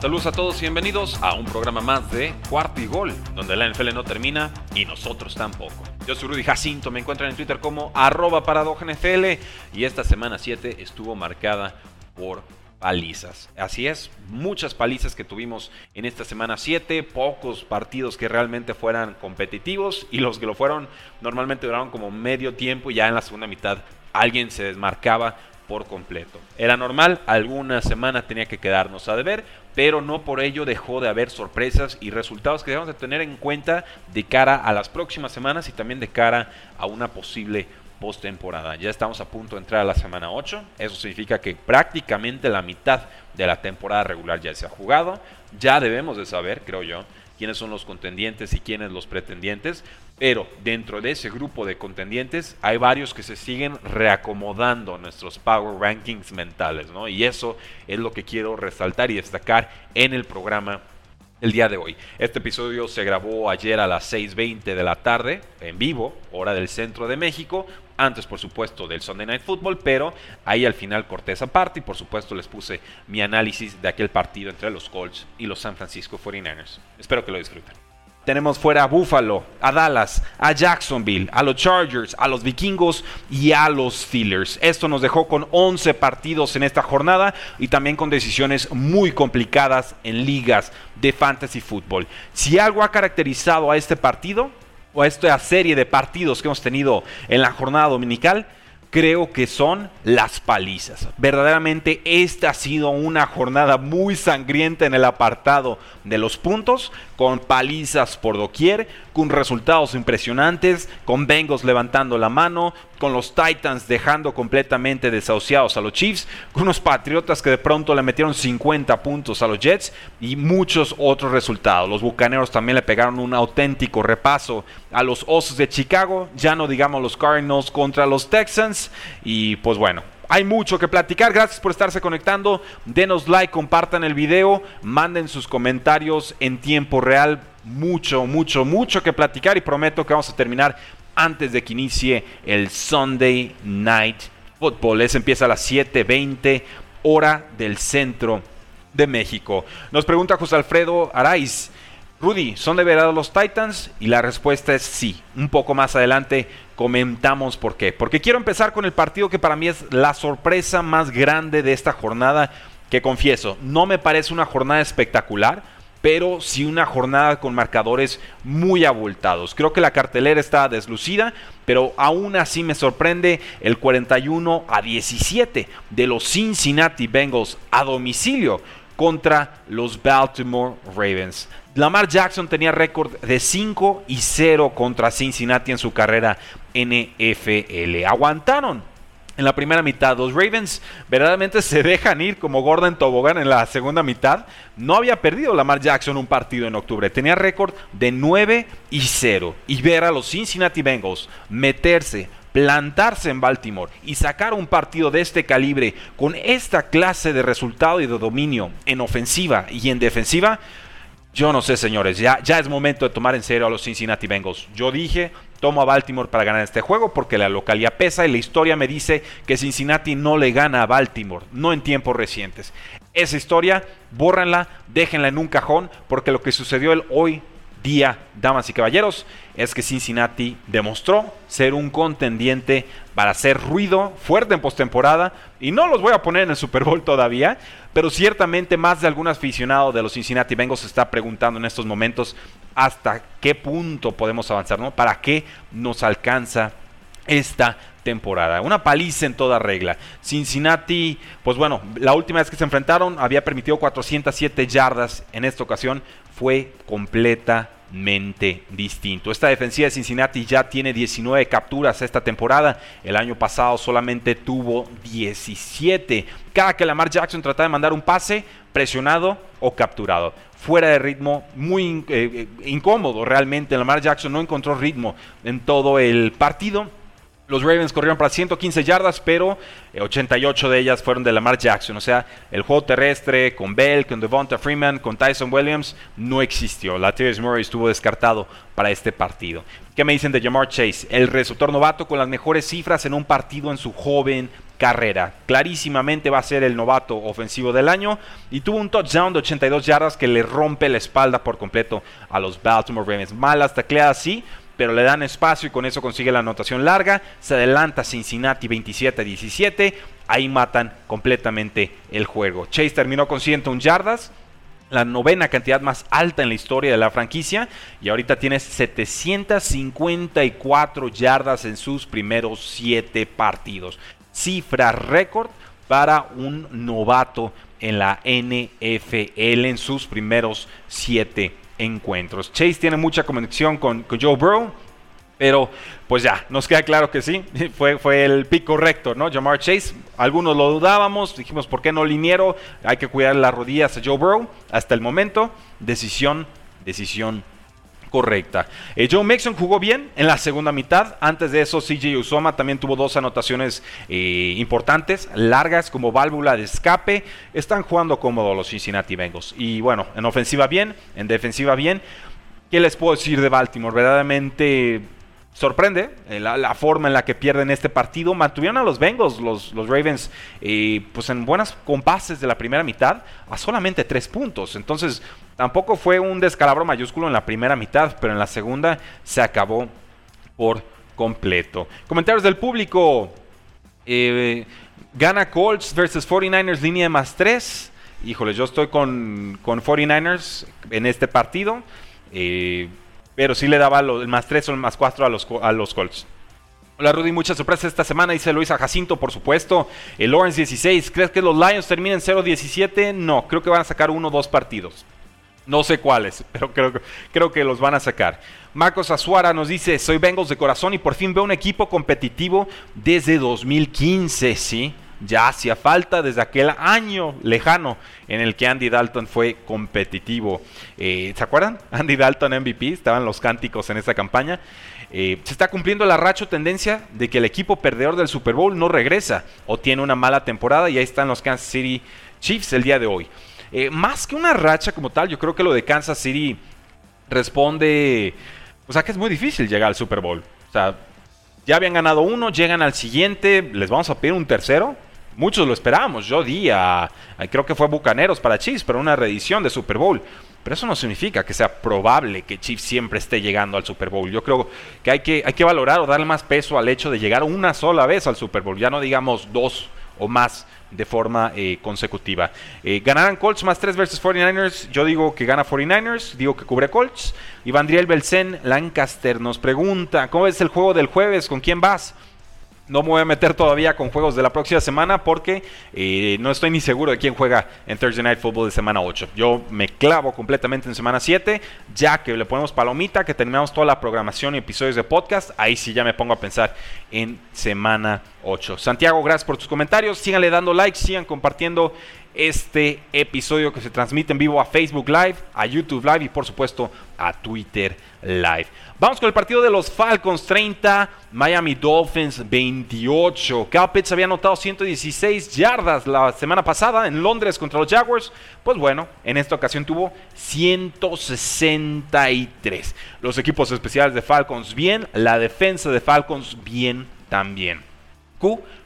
Saludos a todos y bienvenidos a un programa más de Cuarto y Gol, donde la NFL no termina y nosotros tampoco. Yo soy Rudy Jacinto, me encuentran en Twitter como arroba NFL y esta semana 7 estuvo marcada por palizas. Así es, muchas palizas que tuvimos en esta semana 7, pocos partidos que realmente fueran competitivos y los que lo fueron normalmente duraron como medio tiempo y ya en la segunda mitad alguien se desmarcaba por completo. Era normal, alguna semana tenía que quedarnos a deber, pero no por ello dejó de haber sorpresas y resultados que debemos de tener en cuenta de cara a las próximas semanas y también de cara a una posible postemporada. Ya estamos a punto de entrar a la semana 8, eso significa que prácticamente la mitad de la temporada regular ya se ha jugado, ya debemos de saber, creo yo, quiénes son los contendientes y quiénes los pretendientes, pero dentro de ese grupo de contendientes hay varios que se siguen reacomodando nuestros power rankings mentales, ¿no? Y eso es lo que quiero resaltar y destacar en el programa el día de hoy. Este episodio se grabó ayer a las 6.20 de la tarde, en vivo, hora del centro de México, antes por supuesto del Sunday Night Football, pero ahí al final corté esa parte y por supuesto les puse mi análisis de aquel partido entre los Colts y los San Francisco 49ers. Espero que lo disfruten. Tenemos fuera a Buffalo, a Dallas, a Jacksonville, a los Chargers, a los Vikingos y a los Steelers. Esto nos dejó con 11 partidos en esta jornada y también con decisiones muy complicadas en ligas de fantasy fútbol. Si algo ha caracterizado a este partido o a esta serie de partidos que hemos tenido en la jornada dominical, creo que son las palizas. Verdaderamente esta ha sido una jornada muy sangrienta en el apartado de los puntos, con palizas por doquier, con resultados impresionantes, con Bengals levantando la mano, con los Titans dejando completamente desahuciados a los Chiefs, con unos Patriotas que de pronto le metieron 50 puntos a los Jets y muchos otros resultados. Los Bucaneros también le pegaron un auténtico repaso a los Osos de Chicago, ya no digamos los Cardinals contra los Texans y pues bueno, hay mucho que platicar. Gracias por estarse conectando. Denos like, compartan el video, manden sus comentarios en tiempo real. Mucho, mucho, mucho que platicar y prometo que vamos a terminar antes de que inicie el Sunday Night Football. Ese empieza a las 7:20 hora del centro de México. Nos pregunta José Alfredo Araiz. Rudy, ¿son de verdad los Titans? Y la respuesta es sí. Un poco más adelante comentamos por qué. Porque quiero empezar con el partido que para mí es la sorpresa más grande de esta jornada, que confieso, no me parece una jornada espectacular, pero sí una jornada con marcadores muy abultados. Creo que la cartelera está deslucida, pero aún así me sorprende el 41 a 17 de los Cincinnati Bengals a domicilio contra los Baltimore Ravens. Lamar Jackson tenía récord de 5 y 0 contra Cincinnati en su carrera NFL. Aguantaron en la primera mitad. Los Ravens verdaderamente se dejan ir como Gordon Tobogán en la segunda mitad. No había perdido Lamar Jackson un partido en octubre. Tenía récord de 9 y 0. Y ver a los Cincinnati Bengals meterse plantarse en Baltimore y sacar un partido de este calibre con esta clase de resultado y de dominio en ofensiva y en defensiva, yo no sé, señores, ya, ya es momento de tomar en serio a los Cincinnati Bengals. Yo dije, tomo a Baltimore para ganar este juego porque la localidad pesa y la historia me dice que Cincinnati no le gana a Baltimore, no en tiempos recientes. Esa historia, bórranla, déjenla en un cajón porque lo que sucedió el hoy día, damas y caballeros, es que Cincinnati demostró ser un contendiente para hacer ruido fuerte en postemporada. Y no los voy a poner en el Super Bowl todavía, pero ciertamente más de algún aficionado de los Cincinnati Bengals se está preguntando en estos momentos hasta qué punto podemos avanzar, ¿no? ¿Para qué nos alcanza esta temporada. Una paliza en toda regla. Cincinnati, pues bueno, la última vez que se enfrentaron había permitido 407 yardas. En esta ocasión fue completamente distinto. Esta defensiva de Cincinnati ya tiene 19 capturas esta temporada. El año pasado solamente tuvo 17. Cada que Lamar Jackson trataba de mandar un pase, presionado o capturado. Fuera de ritmo, muy eh, eh, incómodo realmente. Lamar Jackson no encontró ritmo en todo el partido los Ravens corrieron para 115 yardas, pero 88 eh, de ellas fueron de Lamar Jackson. O sea, el juego terrestre con Bell, con Devonta Freeman, con Tyson Williams no existió. Latavius Murray estuvo descartado para este partido. ¿Qué me dicen de Jamar Chase? El receptor novato con las mejores cifras en un partido en su joven carrera. Clarísimamente va a ser el novato ofensivo del año y tuvo un touchdown de 82 yardas que le rompe la espalda por completo a los Baltimore Ravens. Malas tacleadas sí, pero le dan espacio y con eso consigue la anotación larga. Se adelanta Cincinnati 27 17. Ahí matan completamente el juego. Chase terminó con 101 yardas la novena cantidad más alta en la historia de la franquicia y ahorita tiene 754 yardas en sus primeros 7 partidos. Cifra récord para un novato en la NFL en sus primeros 7 encuentros. Chase tiene mucha conexión con, Joe Burrow, pero pues ya, nos queda claro que sí, fue, fue el pick correcto, ¿no? Jamar Chase, algunos lo dudábamos, dijimos, ¿por qué no liniero? Hay que cuidar las rodillas a Joe Burrow. Hasta el momento, decisión, decisión correcta. Eh, Joe Mixon jugó bien en la segunda mitad. Antes de eso, CJ Usoma también tuvo dos anotaciones eh, importantes, largas como válvula de escape. Están jugando cómodo los Cincinnati Bengals. Y bueno, en ofensiva bien, en defensiva bien. ¿Qué les puedo decir de Baltimore? Verdaderamente sorprende eh, la, forma en la que pierden este partido. Mantuvieron a los Bengals, los, Ravens, eh, pues en buenas compases de la primera mitad, a solamente tres puntos. Entonces, tampoco fue un descalabro mayúsculo en la primera mitad, pero en la segunda se acabó por completo. Comentarios del público. Eh, gana Colts versus 49ers, línea de más 3. Híjole, yo estoy con, con 49ers en este partido. Eh, pero sí le daba el más 3 o el más 4 a los, a los Colts. Hola Rudy, muchas sorpresas esta semana, dice Luisa Jacinto, por supuesto. El Lawrence 16, ¿crees que los Lions terminen 0-17? No, creo que van a sacar uno o dos partidos. No sé cuáles, pero creo, creo que los van a sacar. Marcos Azuara nos dice, soy Bengals de corazón y por fin veo un equipo competitivo desde 2015, ¿sí? Ya hacía falta desde aquel año lejano en el que Andy Dalton fue competitivo. Eh, ¿Se acuerdan? Andy Dalton MVP, estaban los cánticos en esa campaña. Eh, se está cumpliendo la racho tendencia de que el equipo perdedor del Super Bowl no regresa o tiene una mala temporada y ahí están los Kansas City Chiefs el día de hoy. Eh, más que una racha como tal, yo creo que lo de Kansas City responde, o sea que es muy difícil llegar al Super Bowl. O sea, ya habían ganado uno, llegan al siguiente, les vamos a pedir un tercero. Muchos lo esperábamos. Yo di a, creo que fue Bucaneros para Chiefs, pero una reedición de Super Bowl. Pero eso no significa que sea probable que Chiefs siempre esté llegando al Super Bowl. Yo creo que hay que, hay que valorar o darle más peso al hecho de llegar una sola vez al Super Bowl. Ya no digamos dos o más de forma eh, consecutiva. Eh, ganarán Colts más 3 versus 49ers. Yo digo que gana 49ers, digo que cubre Colts. Y Vandriel Belsen Lancaster nos pregunta, ¿cómo es el juego del jueves? ¿Con quién vas? No me voy a meter todavía con juegos de la próxima semana porque eh, no estoy ni seguro de quién juega en Thursday Night Football de semana 8. Yo me clavo completamente en semana 7, ya que le ponemos palomita, que terminamos toda la programación y episodios de podcast. Ahí sí ya me pongo a pensar en semana 8. Santiago, gracias por tus comentarios. Síganle dando like, sigan compartiendo este episodio que se transmite en vivo a Facebook Live, a YouTube Live y por supuesto a Twitter Live. Vamos con el partido de los Falcons 30, Miami Dolphins 28. Cal Pitts había anotado 116 yardas la semana pasada en Londres contra los Jaguars. Pues bueno, en esta ocasión tuvo 163. Los equipos especiales de Falcons bien, la defensa de Falcons bien también.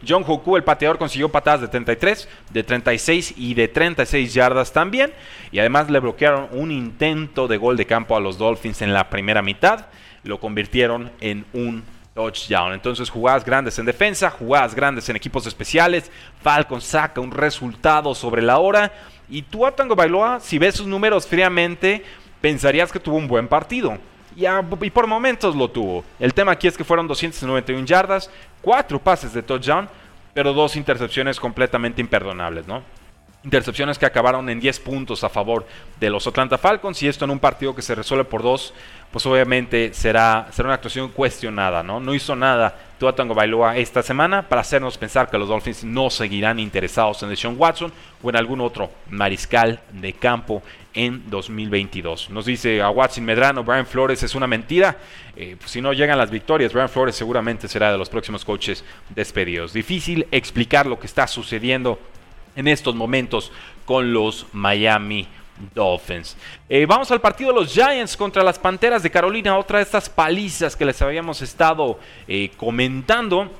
John Hoku, el pateador, consiguió patadas de 33, de 36 y de 36 yardas también. Y además le bloquearon un intento de gol de campo a los Dolphins en la primera mitad. Lo convirtieron en un touchdown. Entonces, jugadas grandes en defensa, jugadas grandes en equipos especiales. Falcon saca un resultado sobre la hora. Y tú, Tango Bailoa, si ves sus números fríamente, pensarías que tuvo un buen partido y, por momentos lo tuvo. El tema aquí es que fueron 291 yardas, cuatro pases de touchdown, pero dos intercepciones completamente imperdonables, ¿no? Intercepciones que acabaron en 10 puntos a favor de los Atlanta Falcons y esto en un partido que se resuelve por dos, pues obviamente será, será una actuación cuestionada, ¿no? No hizo nada Tua Tango Bailoa esta semana para hacernos pensar que los Dolphins no seguirán interesados en Deshaun Watson o en algún otro mariscal de campo en 2022. Nos dice a Watson Medrano, Brian Flores es una mentira. Eh, pues si no llegan las victorias, Brian Flores seguramente será de los próximos coaches despedidos. Difícil explicar lo que está sucediendo en estos momentos con los Miami Dolphins. Eh, vamos al partido de los Giants contra las Panteras de Carolina, otra de estas palizas que les habíamos estado eh, comentando.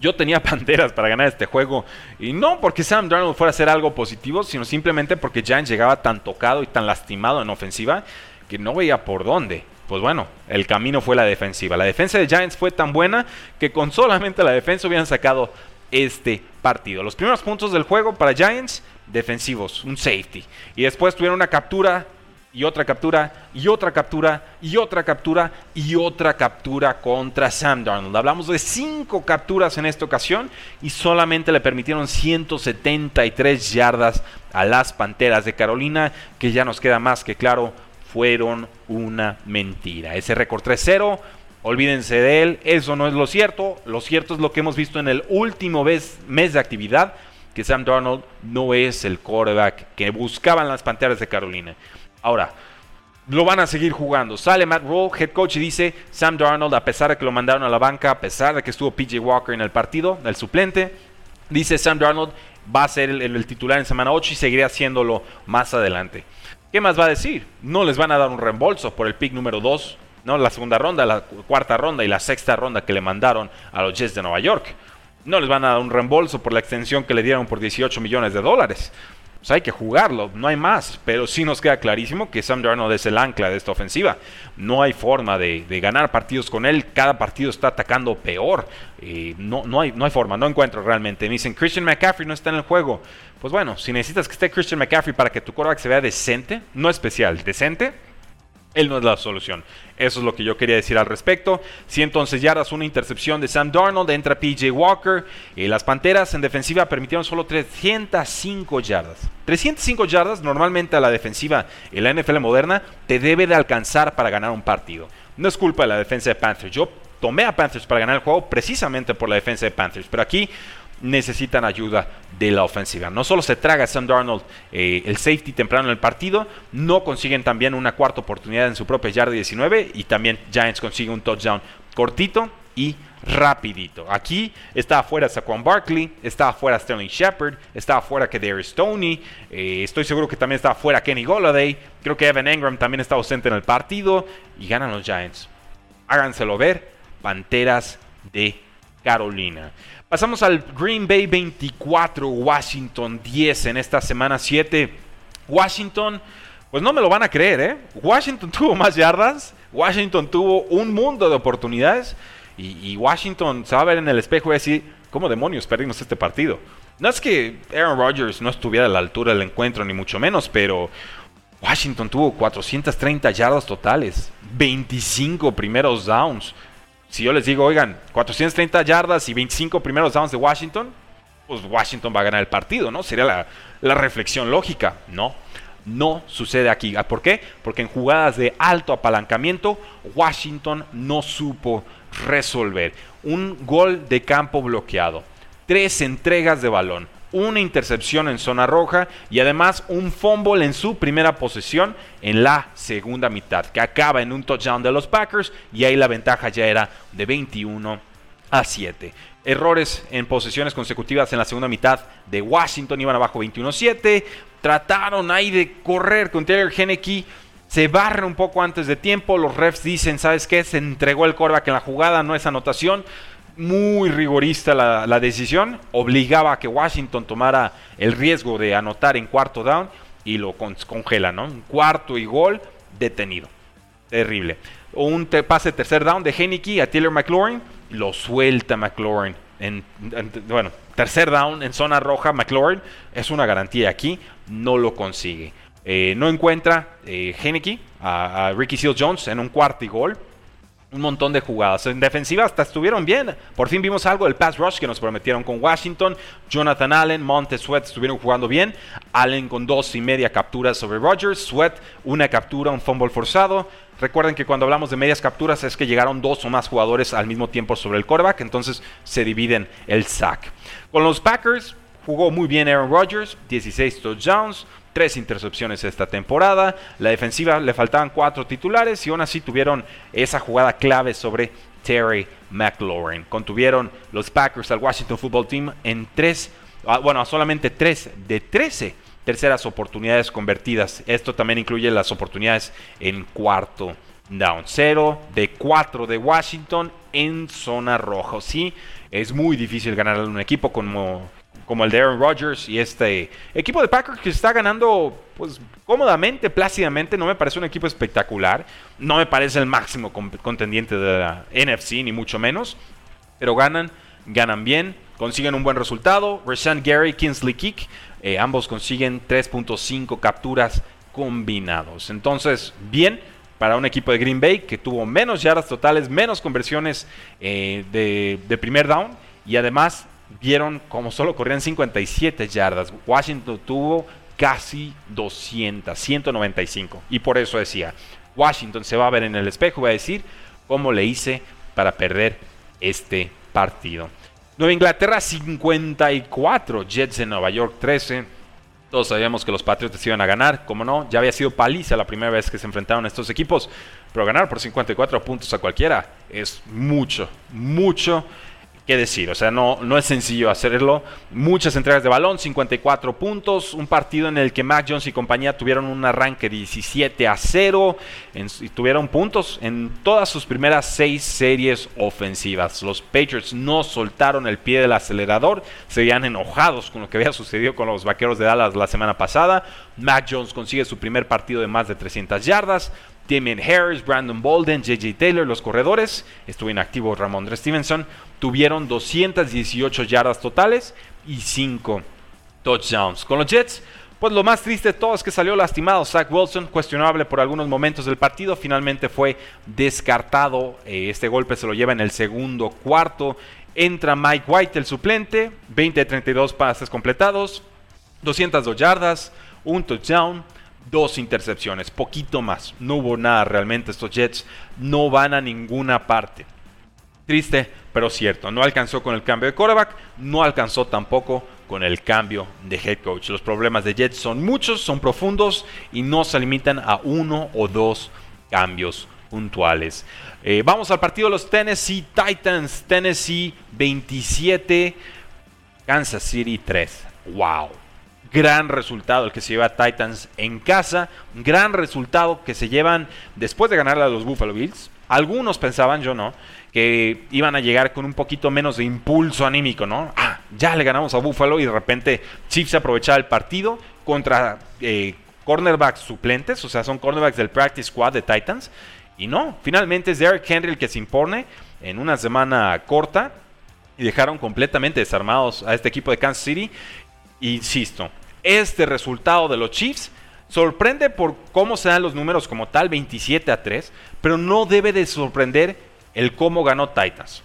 Yo tenía Panteras para ganar este juego y no porque Sam Darnold fuera a hacer algo positivo, sino simplemente porque Giants llegaba tan tocado y tan lastimado en ofensiva que no veía por dónde. Pues bueno, el camino fue la defensiva. La defensa de Giants fue tan buena que con solamente la defensa hubieran sacado este partido. Los primeros puntos del juego para Giants, defensivos, un safety. Y después tuvieron una captura y otra captura y otra captura y otra captura y otra captura contra Sam Darnold. Hablamos de cinco capturas en esta ocasión y solamente le permitieron 173 yardas a las Panteras de Carolina, que ya nos queda más que claro, fueron una mentira. Ese récord 3-0 Olvídense de él, eso no es lo cierto. Lo cierto es lo que hemos visto en el último mes, de actividad, que Sam Darnold no es el quarterback que buscaban las Panteras de Carolina. Ahora, lo van a seguir jugando. Sale Matt Rule, head coach, y dice, Sam Darnold, a pesar de que lo mandaron a la banca, a pesar de que estuvo PJ Walker en el partido, el suplente, dice Sam Darnold va a ser el, el titular en semana 8 y seguirá haciéndolo más adelante. ¿Qué más va a decir? No les van a dar un reembolso por el pick número 2 La segunda ronda, la cuarta ronda y la sexta ronda que le mandaron a los Jets de Nueva York. No les van a dar un reembolso por la extensión que le dieron por 18 millones de dólares. Pues hay que jugarlo, no hay más. Pero sí nos queda clarísimo que Sam Darnold es el ancla de esta ofensiva. No hay forma de, ganar partidos con él. Cada partido está atacando peor. Eh, no, no, hay, no hay forma, no encuentro realmente. Me dicen, Christian McCaffrey no está en el juego. Pues bueno, si necesitas que esté Christian McCaffrey para que tu quarterback se vea decente, no especial, decente, él no es la solución. Eso es lo que yo quería decir al respecto. Si entonces yardas, una intercepción de Sam Darnold, entra PJ Walker. Y las Panteras en defensiva permitieron solo 305 yardas. 305 yardas normalmente a la defensiva en la NFL moderna te debe de alcanzar para ganar un partido. No es culpa de la defensa de Panthers. Yo tomé a Panthers para ganar el juego precisamente por la defensa de Panthers. Pero aquí necesitan ayuda de la ofensiva. No solo se traga Sam Darnold eh, el safety temprano en el partido, no consiguen también una cuarta oportunidad en su propia yarda 19 y también Giants consigue un touchdown cortito y rapidito. Aquí está afuera Saquon Barkley, está afuera Sterling Shepard, está afuera Kadarius Stoney, eh, estoy seguro que también está afuera Kenny Golladay, creo que Evan Engram también está ausente en el partido y ganan los Giants. Háganselo ver, Panteras de Carolina. Pasamos al Green Bay 24, Washington 10 en esta semana 7. Washington, pues no me lo van a creer, ¿eh? Washington tuvo más yardas, Washington tuvo un mundo de oportunidades y, Washington se va a ver en el espejo y decir, ¿cómo demonios perdimos este partido? No es que Aaron Rodgers no estuviera a la altura del encuentro, ni mucho menos, pero Washington tuvo 430 yardas totales, 25 primeros downs, si yo les digo, oigan, 430 yardas y 25 primeros downs de Washington, pues Washington va a ganar el partido, ¿no? Sería la, la reflexión lógica. No, no sucede aquí. Ah, ¿Por qué? Porque en jugadas de alto apalancamiento, Washington no supo resolver. Un gol de campo bloqueado, tres entregas de balón, una intercepción en zona roja y además un fumble en su primera posesión en la segunda mitad, que acaba en un touchdown de los Packers y ahí la ventaja ya era de 21 a 7. Errores en posesiones consecutivas en la segunda mitad de Washington, iban abajo 21-7. Trataron ahí de correr con Taylor Henneke. Se barre un poco antes de tiempo. Los refs dicen, ¿sabes qué? Se entregó el coreback en la jugada, no es anotación muy rigorista la, decisión, obligaba a que Washington tomara el riesgo de anotar en cuarto down y lo congela, ¿no? Un cuarto y gol detenido. Terrible. Un pase tercer down de Heineke a Taylor McLaurin, lo suelta McLaurin. En, bueno, tercer down en zona roja, McLaurin es una garantía aquí, no lo consigue. Eh, no encuentra eh, a, a Ricky Seals Jones en un cuarto y gol un montón de jugadas. En defensiva hasta estuvieron bien. Por fin vimos algo del pass rush que nos prometieron con Washington. Jonathan Allen, Monte Sweat estuvieron jugando bien. Allen con dos y media capturas sobre Rodgers. Sweat una captura, un fumble forzado. Recuerden que cuando hablamos de medias capturas es que llegaron dos o más jugadores al mismo tiempo sobre el quarterback, entonces se dividen el sack. Con los Packers jugó muy bien Aaron Rodgers, 16 touchdowns, tres intercepciones esta temporada. La defensiva le faltaban cuatro titulares y aún así tuvieron esa jugada clave sobre Terry McLaurin. Contuvieron los Packers al Washington Football Team en tres, ah, bueno, solamente tres de 13 terceras oportunidades convertidas. Esto también incluye las oportunidades en cuarto down. Cero de cuatro de Washington en zona roja. Sí, es muy difícil ganar a un equipo como como el de Aaron Rodgers y este equipo de Packers que está ganando pues cómodamente, plácidamente, no me parece un equipo espectacular, no me parece el máximo contendiente de la NFC ni mucho menos, pero ganan, ganan bien, consiguen un buen resultado. Rashan Gary, Kinsley Kick, eh, ambos consiguen 3.5 capturas combinados. Entonces, bien para un equipo de Green Bay que tuvo menos yardas totales, menos conversiones eh, de, de primer down y además vieron como solo corrían 57 yardas. Washington tuvo casi 200, 195. Y por eso decía, Washington se va a ver en el espejo y va a decir cómo le hice para perder este partido. Nueva Inglaterra 54, Jets en Nueva York 13. Todos sabíamos que los Patriots iban a ganar, como no, ya había sido paliza la primera vez que se enfrentaron a estos equipos, pero ganar por 54 puntos a cualquiera es mucho, mucho qué decir. O sea, no, no es sencillo hacerlo. Muchas entregas de balón, 54 puntos. Un partido en el que Mac Jones y compañía tuvieron un arranque 17 a 0 y tuvieron puntos en todas sus primeras seis series ofensivas. Los Patriots no soltaron el pie del acelerador. Se veían enojados con lo que había sucedido con los vaqueros de Dallas la semana pasada. Mac Jones consigue su primer partido de más de 300 yardas. Damien Harris, Brandon Bolden, JJ Taylor, los corredores, estuvo inactivo Ramondre Stevenson, tuvieron 218 yardas totales y 5 touchdowns. Con los Jets, pues lo más triste de todo es que salió lastimado Zach Wilson, cuestionable por algunos momentos del partido, finalmente fue descartado, eh, este golpe se lo lleva en el segundo cuarto, entra Mike White, el suplente, 20 de 32 pases completados, 202 yardas, un touchdown, dos intercepciones, poquito más. No hubo nada realmente. Estos Jets no van a ninguna parte. Triste, pero cierto. No alcanzó con el cambio de quarterback, no alcanzó tampoco con el cambio de head coach. Los problemas de Jets son muchos, son profundos y no se limitan a uno o dos cambios puntuales. Eh, vamos al partido de los Tennessee Titans. Tennessee 27, Kansas City 3. ¡Wow! Gran resultado el que se lleva Titans en casa, gran resultado que se llevan después de ganarle a los Buffalo Bills. Algunos pensaban, yo no, que iban a llegar con un poquito menos de impulso anímico, ¿no? Ah, ya le ganamos a Buffalo y de repente Chiefs aprovechaba el partido contra eh, cornerbacks suplentes, o sea, son cornerbacks del practice squad de Titans. Y no, finalmente es Derrick Henry el que se impone en una semana corta y dejaron completamente desarmados a este equipo de Kansas City. Insisto, este resultado de los Chiefs sorprende por cómo se dan los números como tal, 27 a 3, pero no debe de sorprender el cómo ganó Titans.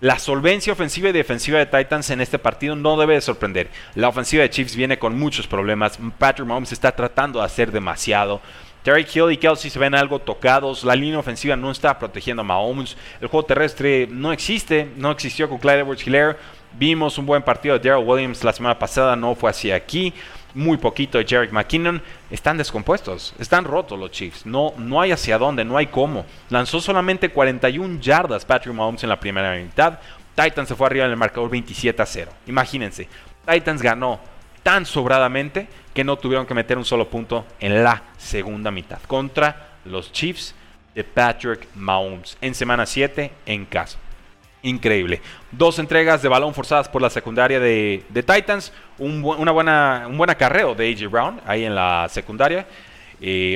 La solvencia ofensiva y defensiva de Titans en este partido no debe de sorprender. La ofensiva de Chiefs viene con muchos problemas. Patrick Mahomes está tratando de hacer demasiado. Terry Hill y Kelsey se ven algo tocados. La línea ofensiva no está protegiendo a Mahomes. El juego terrestre no existe. No existió con Clyde Edwards Hilaire. Vimos un buen partido de Daryl Williams la semana pasada. No fue así aquí muy poquito de Jarek McKinnon, están descompuestos, están rotos los Chiefs. No, no hay hacia dónde, no hay cómo. Lanzó solamente 41 yardas Patrick Mahomes en la primera mitad. Titans se fue arriba en el marcador 27 a 0. Imagínense, Titans ganó tan sobradamente que no tuvieron que meter un solo punto en la segunda mitad contra los Chiefs de Patrick Mahomes en semana 7 en casa increíble. Dos entregas de balón forzadas por la secundaria de, Titans, un, una buena, un buen acarreo de AJ Brown ahí en la secundaria.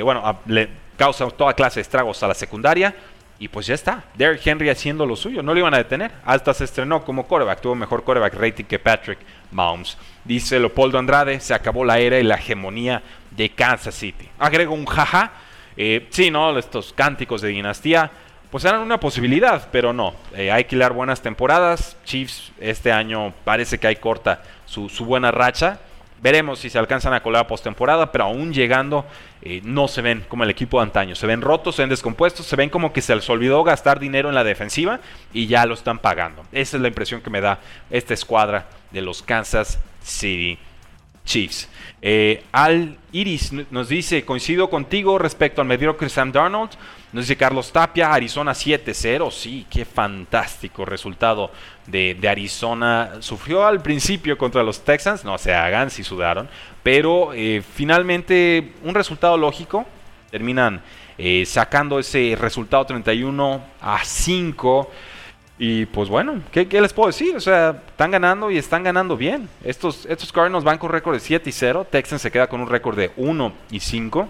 bueno, le causa toda clase de estragos a la secundaria. Y pues ya está, Derrick Henry haciendo lo suyo, no lo iban a detener. Hasta se estrenó como coreback, tuvo mejor coreback rating que Patrick Mahomes. Dice Leopoldo Andrade, se acabó la era y la hegemonía de Kansas City. Agrego un jaja. Eh, sí, ¿no? Estos cánticos de dinastía pues eran una posibilidad, pero no. Eh, hay que buenas temporadas. Chiefs este año parece que hay corta su, buena racha. Veremos si se alcanzan a colar postemporada, pero aún llegando eh, no se ven como el equipo de antaño. Se ven rotos, se ven descompuestos, se ven como que se les olvidó gastar dinero en la defensiva y ya lo están pagando. Esa es la impresión que me da esta escuadra de los Kansas City Chiefs. Eh, Al Iris nos dice, coincido contigo respecto al mediocre Sam Darnold. Nos dice Carlos Tapia, Arizona 7-0. Sí, qué fantástico resultado de, Arizona. Sufrió al principio contra los Texans, no se hagan si sudaron, pero eh, finalmente un resultado lógico. Terminan eh, sacando ese resultado 31 a 5. Y pues bueno, ¿qué, les puedo decir? O sea, están ganando y están ganando bien. Estos, estos Cardinals van con récord de 7 y 0. Texans se queda con un récord de 1 y 5.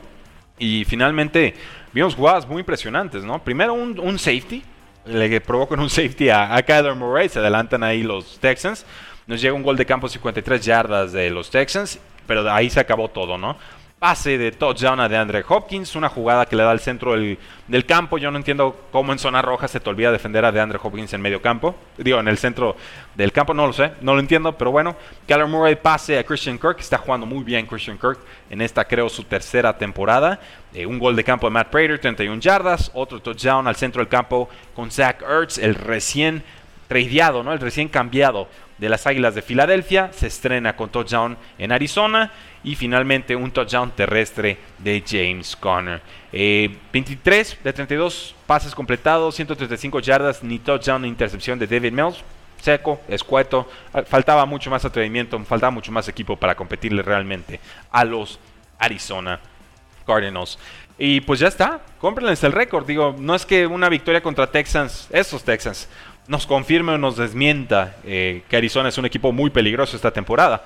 Y finalmente vimos jugadas muy impresionantes, ¿no? Primero un, safety. Le provocan un safety a, a Kyler Murray. Se adelantan ahí los Texans. Nos llega un gol de campo 53 yardas de los Texans. Pero ahí se acabó todo, ¿no? Pase de touchdown a DeAndre Hopkins, una jugada que le da al centro del, campo. Yo no entiendo cómo en zona roja se te olvida defender a DeAndre Hopkins en medio campo. Digo, en el centro del campo, no lo sé, no lo entiendo, pero bueno. Kyler Murray pase a Christian Kirk, está jugando muy bien Christian Kirk en esta, creo, su tercera temporada. Eh, un gol de campo de Matt Prater, 31 yardas, otro touchdown al centro del campo con Zach Ertz, el recién tradeado, ¿no? El recién cambiado de las Águilas de Filadelfia. Se estrena con touchdown en Arizona y finalmente un touchdown terrestre de James Conner. 23 eh, de 32 pases completados, 135 yardas, ni touchdown ni intercepción de David Mills. Seco, escueto, ah, faltaba mucho más atrevimiento, faltaba mucho más equipo para competirle realmente a los Arizona Cardinals. Y pues ya está, cómprenles el récord. Digo, no es que una victoria contra Texans, esos Texans, nos confirme o nos desmienta eh, que Arizona es un equipo muy peligroso esta temporada.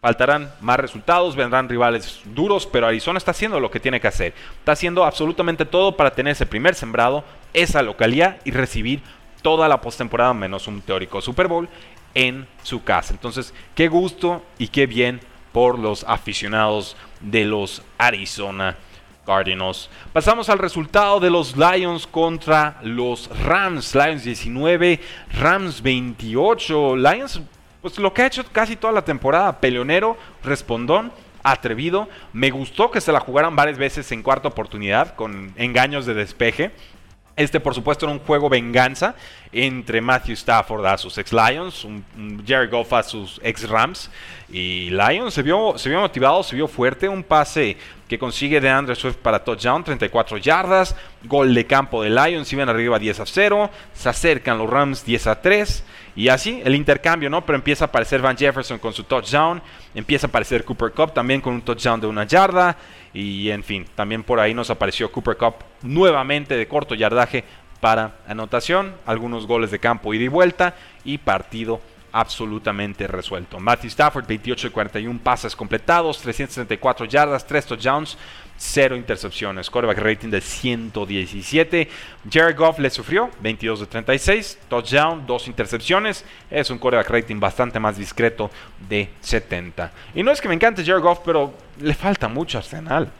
Faltarán más resultados, vendrán rivales duros, pero Arizona está haciendo lo que tiene que hacer. Está haciendo absolutamente todo para tener ese primer sembrado, esa localidad y recibir toda la postemporada menos un teórico Super Bowl en su casa. Entonces, qué gusto y qué bien por los aficionados de los Arizona Cardinals. Pasamos al resultado de los Lions contra los Rams. Lions 19, Rams 28. Lions pues lo que ha hecho casi toda la temporada, peleonero, respondón, atrevido. Me gustó que se la jugaran varias veces en cuarta oportunidad con engaños de despeje. Este, por supuesto, era un juego venganza entre Matthew Stafford a sus ex Lions, un, Jerry Goff a sus ex Rams. Y Lions se vio, se vio motivado, se vio fuerte. Un pase que consigue de Andrew Swift para touchdown, 34 yardas. Gol de campo de Lions, iban arriba 10 a 0. Se acercan los Rams 10 a 3. Y así el intercambio, ¿no? Pero empieza a aparecer Van Jefferson con su touchdown. Empieza a aparecer Cooper Cup también con un touchdown de una yarda. Y en fin, también por ahí nos apareció Cooper Cup nuevamente de corto yardaje para anotación. Algunos goles de campo ida y vuelta. Y partido absolutamente resuelto. Matthew Stafford, 28 de 41 pases completados, 334 yardas, 3 touchdowns, 0 intercepciones. Quarterback rating de 117. Jared Goff le sufrió, 22 de 36, touchdown, 2 intercepciones. Es un quarterback rating bastante más discreto de 70. Y no es que me encante Jared Goff, pero le falta mucho Arsenal.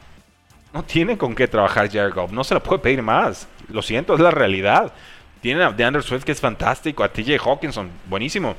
No tiene con qué trabajar Jared Goff, no se le puede pedir más. Lo siento, es la realidad. Tiene a DeAndre Swift que es fantástico, a TJ Hawkinson, buenísimo.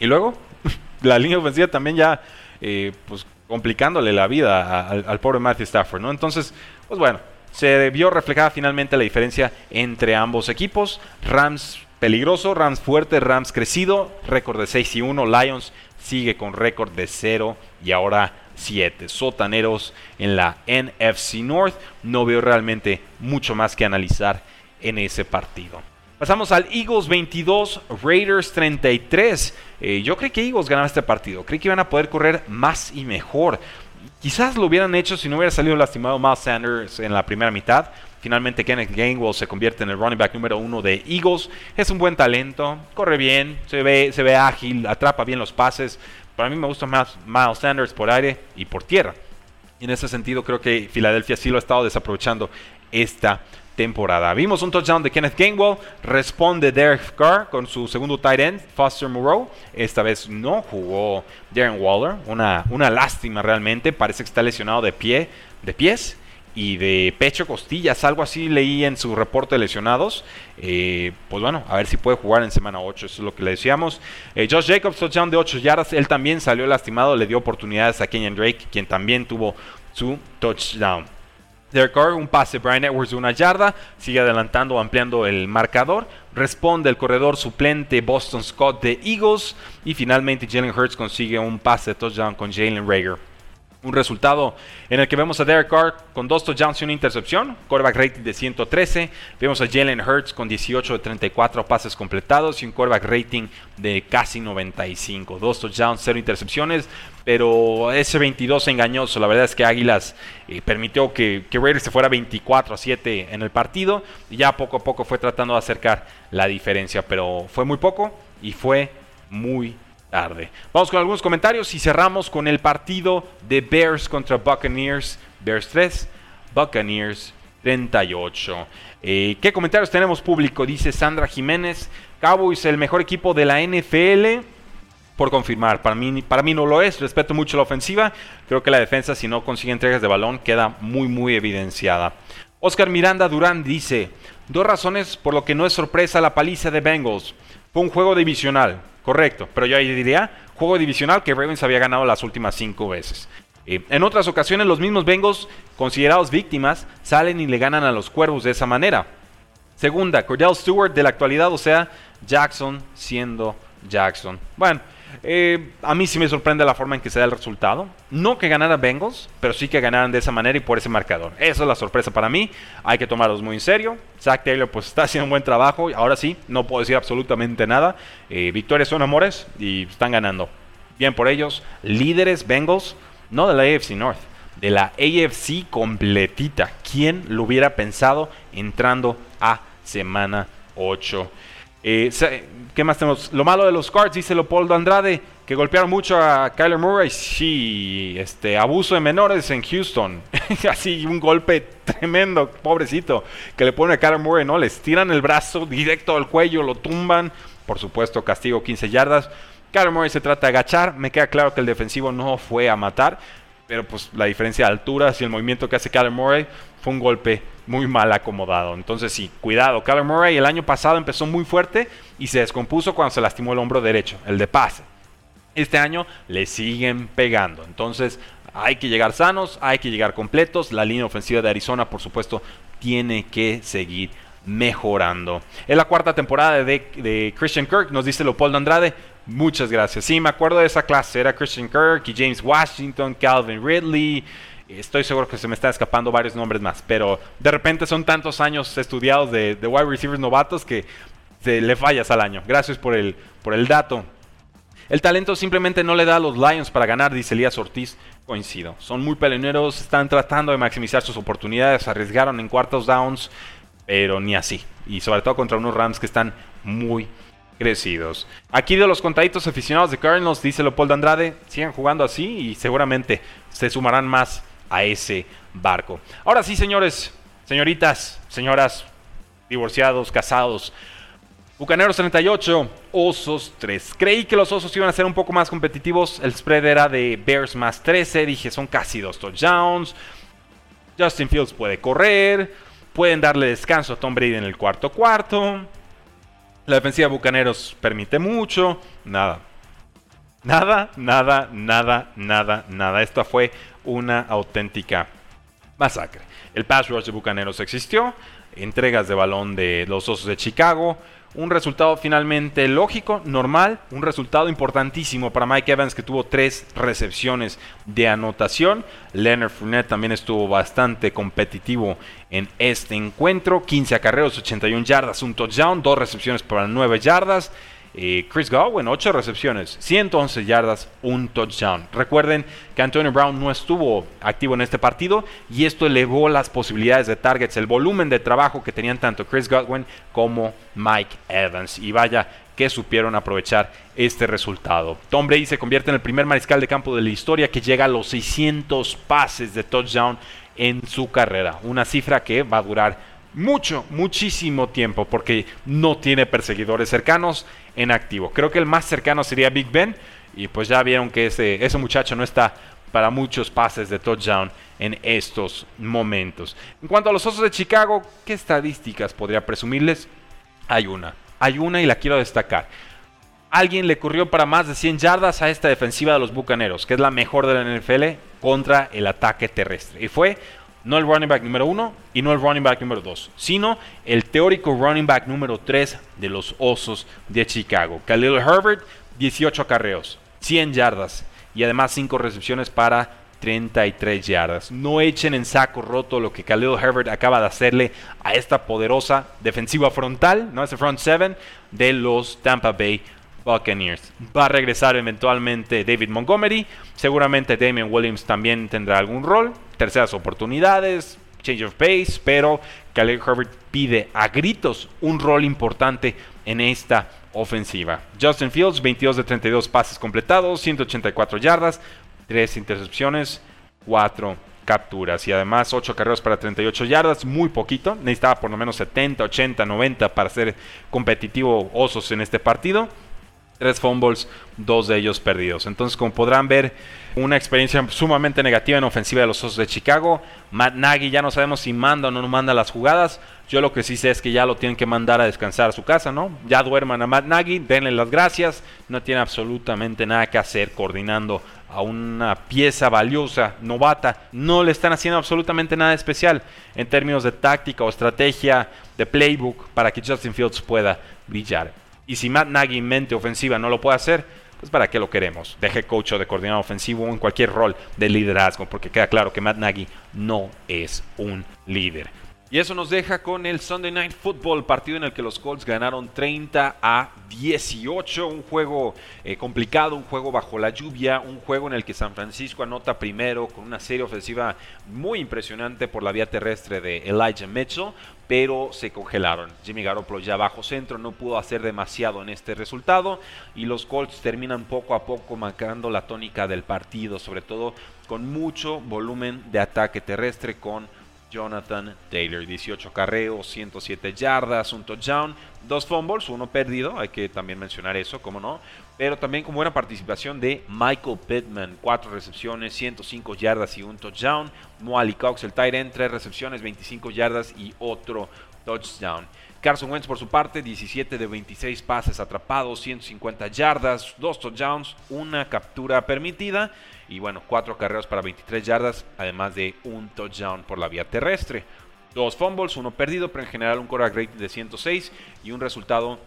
Y luego, la línea ofensiva también ya, eh, pues complicándole la vida al, pobre Matthew Stafford, ¿no? Entonces, pues bueno, se vio reflejada finalmente la diferencia entre ambos equipos. Rams peligroso, Rams fuerte, Rams crecido, récord de 6 y 1, Lions sigue con récord de 0 y ahora 7. Sotaneros en la NFC North, no veo realmente mucho más que analizar en ese partido. Pasamos al Eagles 22, Raiders 33. Eh, yo creí que Eagles ganaba este partido. Creí que iban a poder correr más y mejor. Quizás lo hubieran hecho si no hubiera salido lastimado Miles Sanders en la primera mitad. Finalmente Kenneth Gainwell se convierte en el running back número uno de Eagles. Es un buen talento, corre bien, se ve, se ve ágil, atrapa bien los pases. Para mí me gusta más Miles Sanders por aire y por tierra. Y en ese sentido creo que Filadelfia sí lo ha estado desaprovechando esta temporada. Vimos un touchdown de Kenneth Gainwell, responde Derek Carr con su segundo tight end, Foster Moreau. Esta vez no jugó Darren Waller, una, una lástima realmente, parece que está lesionado de pie, de pies. y de pecho costillas, algo así leí en su reporte de lesionados. Eh, pues bueno, a ver si puede jugar en semana 8, eso es lo que le decíamos. Eh, Josh Jacobs, touchdown de 8 yardas, él también salió lastimado, le dio oportunidades a Kenyan Drake, quien también tuvo su touchdown. Derek Carr, un pase, Brian Edwards de una yarda, sigue adelantando, ampliando el marcador. Responde el corredor suplente Boston Scott de Eagles. Y finalmente Jalen Hurts consigue un pase de touchdown con Jalen Rager. Un resultado en el que vemos a Derek Carr con dos touchdowns y una intercepción, quarterback rating de 113. Vemos a Jalen Hurts con 18 de 34 pases completados y un quarterback rating de casi 95. Dos touchdowns, cero intercepciones, pero ese 22 engañoso. La verdad es que Águilas eh, permitió que, que Raiders se fuera 24 a 7 en el partido y ya poco a poco fue tratando de acercar la diferencia, pero fue muy poco y fue muy tarde. Vamos con algunos comentarios y cerramos con el partido de Bears contra Buccaneers. Bears 3, Buccaneers 38. Eh, ¿Qué comentarios tenemos público? Dice Sandra Jiménez. Cowboys el mejor equipo de la NFL. Por confirmar, para mí, para mí no lo es. Respeto mucho la ofensiva. Creo que la defensa, si no consigue entregas de balón, queda muy, muy evidenciada. Oscar Miranda Durán dice: Dos razones por lo que no es sorpresa la paliza de Bengals. Fue un juego divisional. Correcto, pero yo diría juego divisional que Ravens había ganado las últimas cinco veces. Eh, en otras ocasiones los mismos Bengals, considerados víctimas, salen y le ganan a los Cuervos de esa manera. Segunda, Cordell Stewart de la actualidad, o sea, Jackson siendo Jackson. Bueno, eh, a mí sí me sorprende la forma en que se da el resultado. No que ganara Bengals, pero sí que ganaran de esa manera y por ese marcador. Esa es la sorpresa para mí. Hay que tomarlos muy en serio. Zach Taylor pues está haciendo un buen trabajo. Ahora sí, no puedo decir absolutamente nada. Eh, victorias son amores y están ganando. Bien por ellos. Líderes Bengals, no de la AFC North, de la AFC completita. ¿Quién lo hubiera pensado entrando a semana 8? Eh, ¿Qué más tenemos? Lo malo de los Cards, dice Leopoldo Andrade, que golpearon mucho a Kyler Murray. Sí, este, abuso de menores en Houston. Así, un golpe tremendo, pobrecito, que le pone a Kyler Murray, ¿no? Les tiran el brazo directo al cuello, lo tumban. Por supuesto, castigo 15 yardas. Kyler Murray se trata de agachar. Me queda claro que el defensivo no fue a matar. Pero pues la diferencia de alturas y el movimiento que hace Kyler Murray fue un golpe muy mal acomodado. Entonces sí, cuidado. Kyler Murray el año pasado empezó muy fuerte y se descompuso cuando se lastimó el hombro derecho, el de pase. Este año le siguen pegando. Entonces hay que llegar sanos, hay que llegar completos. La línea ofensiva de Arizona, por supuesto, tiene que seguir mejorando. Es la cuarta temporada de, de, Christian Kirk, nos dice Leopoldo Andrade. Muchas gracias. Sí, me acuerdo de esa clase. Era Christian Kirk y James Washington, Calvin Ridley. Estoy seguro que se me están escapando varios nombres más, pero de repente son tantos años estudiados de, wide receivers novatos que se le fallas al año. Gracias por el, por el dato. El talento simplemente no le da a los Lions para ganar, dice Elías Ortiz. Coincido. Son muy peleoneros, están tratando de maximizar sus oportunidades, arriesgaron en cuartos downs, pero ni así. Y sobre todo contra unos Rams que están muy crecidos. Aquí de los contaditos aficionados de Cardinals, dice Leopoldo Andrade, sigan jugando así y seguramente se sumarán más a ese barco. Ahora sí, señores, señoritas, señoras, divorciados, casados. Bucaneros 38, Osos 3. Creí que los Osos iban a ser un poco más competitivos. El spread era de Bears más 13. Dije, son casi dos touchdowns. Justin Fields puede correr. Pueden darle descanso a Tom Brady en el cuarto cuarto. La defensiva de Bucaneros permite mucho. Nada. Nada, nada, nada, nada, nada. Esta fue una auténtica masacre. El pass rush de Bucaneros existió, entregas de balón de los Osos de Chicago, un resultado finalmente lógico, normal, un resultado importantísimo para Mike Evans que tuvo tres recepciones de anotación. Leonard Fournette también estuvo bastante competitivo en este encuentro, 15 acarreos, 81 yardas, un touchdown, dos recepciones para 9 yardas. Chris Godwin, 8 recepciones, 111 yardas, un touchdown. Recuerden que Antonio Brown no estuvo activo en este partido y esto elevó las posibilidades de targets, el volumen de trabajo que tenían tanto Chris Godwin como Mike Evans. Y vaya que supieron aprovechar este resultado. Tom Brady se convierte en el primer mariscal de campo de la historia que llega a los 600 pases de touchdown en su carrera. Una cifra que va a durar mucho, muchísimo tiempo porque no tiene perseguidores cercanos en activo. Creo que el más cercano sería Big Ben y pues ya vieron que ese, ese muchacho no está para muchos pases de touchdown en estos momentos. En cuanto a los Osos de Chicago, ¿qué estadísticas podría presumirles? Hay una, hay una y la quiero destacar. Alguien le corrió para más de 100 yardas a esta defensiva de los Bucaneros, que es la mejor de la NFL contra el ataque terrestre. Y fue no el running back número uno y no el running back número dos, sino el teórico running back número 3 de los Osos de Chicago. Khalil Herbert, 18 acarreos, 100 yardas y además 5 recepciones para 33 yardas. No echen en saco roto lo que Khalil Herbert acaba de hacerle a esta poderosa defensiva frontal, ¿no? Ese front seven de los Tampa Bay Buccaneers. Va a regresar eventualmente David Montgomery. Seguramente Damian Williams también tendrá algún rol. Terceras oportunidades, change of pace, pero Khalil Herbert pide a gritos un rol importante en esta ofensiva. Justin Fields, 22 de 32 pases completados, 184 yardas, 3 intercepciones, 4 capturas y además 8 carreras para 38 yardas, muy poquito. Necesitaba por lo menos 70, 80, 90 para ser competitivo Osos en este partido. Tres fumbles, dos de ellos perdidos. Entonces, como podrán ver, una experiencia sumamente negativa en ofensiva de los Osos de Chicago. Matt Nagy ya no sabemos si manda o no manda las jugadas. Yo lo que sí sé es que ya lo tienen que mandar a descansar a su casa, ¿no? Ya duerman a Matt Nagy, denle las gracias. No tiene absolutamente nada que hacer coordinando a una pieza valiosa, novata. No le están haciendo absolutamente nada especial en términos de táctica o estrategia, de playbook, para que Justin Fields pueda brillar. Y si Matt Nagy mente ofensiva no lo puede hacer, pues para qué lo queremos. Deje coach o de coordinador ofensivo o en cualquier rol de liderazgo, porque queda claro que Matt Nagy no es un líder. Y eso nos deja con el Sunday Night Football, partido en el que los Colts ganaron 30 a 18. Un juego eh, complicado, un juego bajo la lluvia, un juego en el que San Francisco anota primero con una serie ofensiva muy impresionante por la vía terrestre de Elijah Mitchell, pero se congelaron. Jimmy Garoppolo ya bajo centro no pudo hacer demasiado en este resultado y los Colts terminan poco a poco marcando la tónica del partido, sobre todo con mucho volumen de ataque terrestre con Jonathan Taylor, 18 carreos, 107 yardas, un touchdown, dos fumbles, uno perdido, hay que también mencionar eso, como no, pero también con buena participación de Michael Pittman, cuatro recepciones, 105 yardas y un touchdown, Moali Cox, el tight end, tres recepciones, 25 yardas y otro touchdown. Carson Wentz por su parte, 17 de 26 pases atrapados, 150 yardas, dos touchdowns, una captura permitida y bueno, cuatro carreras para 23 yardas, además de un touchdown por la vía terrestre. Dos fumbles, uno perdido, pero en general un quarterback rating de 106 y un resultado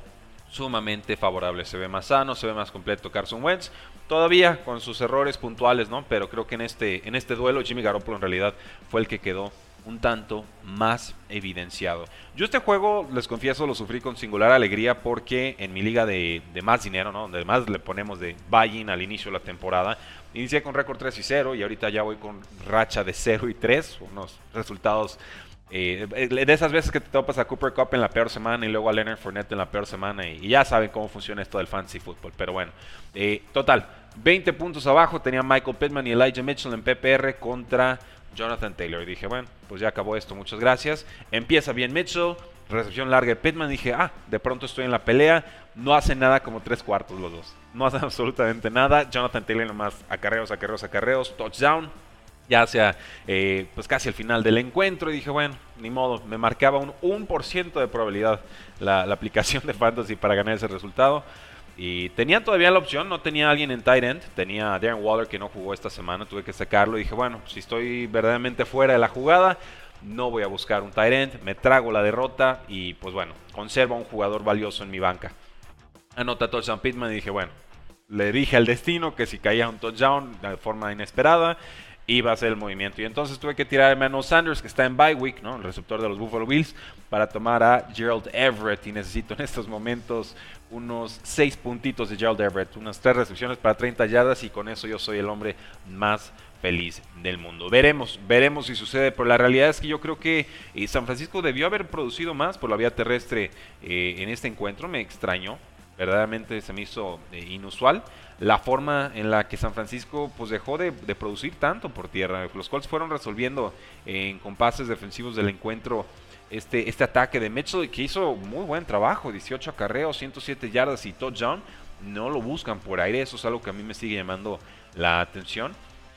sumamente favorable. Se ve más sano, se ve más completo Carson Wentz. Todavía con sus errores puntuales, ¿no? Pero creo que en este, en este duelo Jimmy Garoppolo en realidad fue el que quedó un tanto más evidenciado. Yo este juego, les confieso, lo sufrí con singular alegría porque en mi liga de, más dinero, ¿no? donde más le ponemos de buy-in al inicio de la temporada, inicié con récord 3 y 0 y ahorita ya voy con racha de 0 y 3, unos resultados eh, de esas veces que te topas a Cooper Cup en la peor semana y luego a Leonard Fournette en la peor semana y, ya saben cómo funciona esto del fantasy football. Pero bueno, eh, total, 20 puntos abajo tenía Michael Pittman y Elijah Mitchell en PPR contra Jonathan Taylor. Y dije, bueno, pues ya acabó esto, muchas gracias. Empieza bien Mitchell, recepción larga de Pittman. Dije, ah, de pronto estoy en la pelea. No hacen nada como tres cuartos los dos. No hacen absolutamente nada. Jonathan Taylor nomás acarreos, acarreos, acarreos, touchdown. Ya sea eh, pues casi al final del encuentro y dije, bueno, ni modo, me marcaba un 1% de probabilidad la, la aplicación de Fantasy para ganar ese resultado. Y tenía todavía la opción, no tenía alguien en tight end, tenía a Darren Waller que no jugó esta semana, tuve que sacarlo y dije, bueno, si estoy verdaderamente fuera de la jugada, no voy a buscar un tight end, me trago la derrota y pues bueno, conservo a un jugador valioso en mi banca. Anota touchdown Pittman y dije, bueno, le dije al destino que si caía un touchdown de forma inesperada, iba a ser el movimiento. Y entonces tuve que tirar a Emmanuel Sanders, que está en bye week, ¿no? el receptor de los Buffalo Bills, para tomar a Gerald Everett. Y necesito en estos momentos unos 6 puntitos de Gerald Everett, unas 3 recepciones para 30 yardas. Y con eso yo soy el hombre más feliz del mundo. Veremos, veremos si sucede, pero la realidad es que yo creo que eh, San Francisco debió haber producido más por la vía terrestre eh, en este encuentro. Me extrañó, verdaderamente se me hizo eh, inusual la forma en la que San Francisco pues dejó de, producir tanto por tierra. Los Colts fueron resolviendo en compases defensivos del encuentro este, este ataque de Mitchell que hizo muy buen trabajo, 18 acarreos, 107 yardas y touchdown. No lo buscan por aire, eso es algo que a mí me sigue llamando la atención.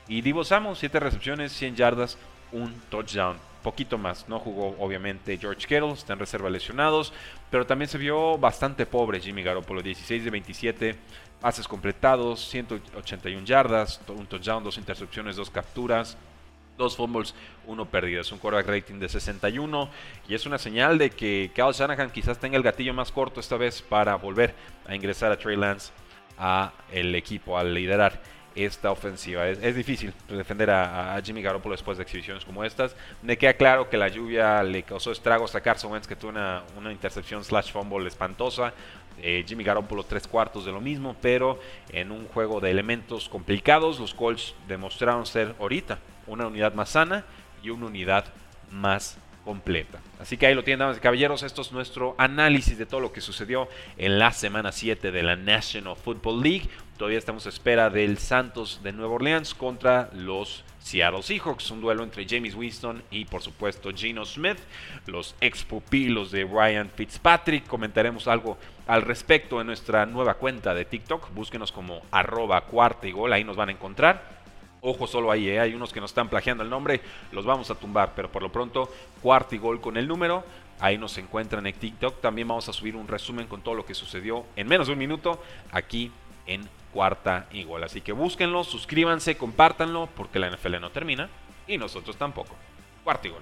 Y Divo Samuel, 7 recepciones, 100 yardas, un touchdown. Poquito más, no jugó obviamente George Kittle, está en reserva lesionados, pero también se vio bastante pobre Jimmy Garoppolo, 16 de 27 pases completados, 181 yardas, un touchdown, dos intercepciones, dos capturas, dos fumbles, uno perdido. Es un quarterback rating de 61 y es una señal de que Kyle Shanahan quizás tenga el gatillo más corto esta vez para volver a ingresar a Trey Lance a el equipo, al liderar esta ofensiva. Es, difícil defender a, Jimmy Garoppolo después de exhibiciones como estas. Me queda claro que la lluvia le causó estragos a Carson Wentz, que tuvo una, una intercepción slash fumble espantosa. Eh, Jimmy Garoppolo tres cuartos de lo mismo, pero en un juego de elementos complicados, los Colts demostraron ser ahorita una unidad más sana y una unidad más completa. Así que ahí lo tienen, damas y caballeros. Esto es nuestro análisis de todo lo que sucedió en la semana 7 de la National Football League. Todavía estamos a espera del Santos de Nueva Orleans contra los Seattle Seahawks. Un duelo entre James Winston y, por supuesto, Gino Smith, los ex pupilos de Ryan Fitzpatrick. Comentaremos algo al respecto en nuestra nueva cuenta de TikTok. Búsquenos como arroba cuarta y gol. Ahí nos van a encontrar. Ojo solo ahí, ¿eh? hay unos que nos están plagiando el nombre, los vamos a tumbar, pero por lo pronto, cuarto y gol con el número. Ahí nos encuentran en TikTok. También vamos a subir un resumen con todo lo que sucedió en menos de un minuto aquí en cuarta y gol. Así que búsquenlo, suscríbanse, compártanlo, porque la NFL no termina y nosotros tampoco. Cuarta y gol.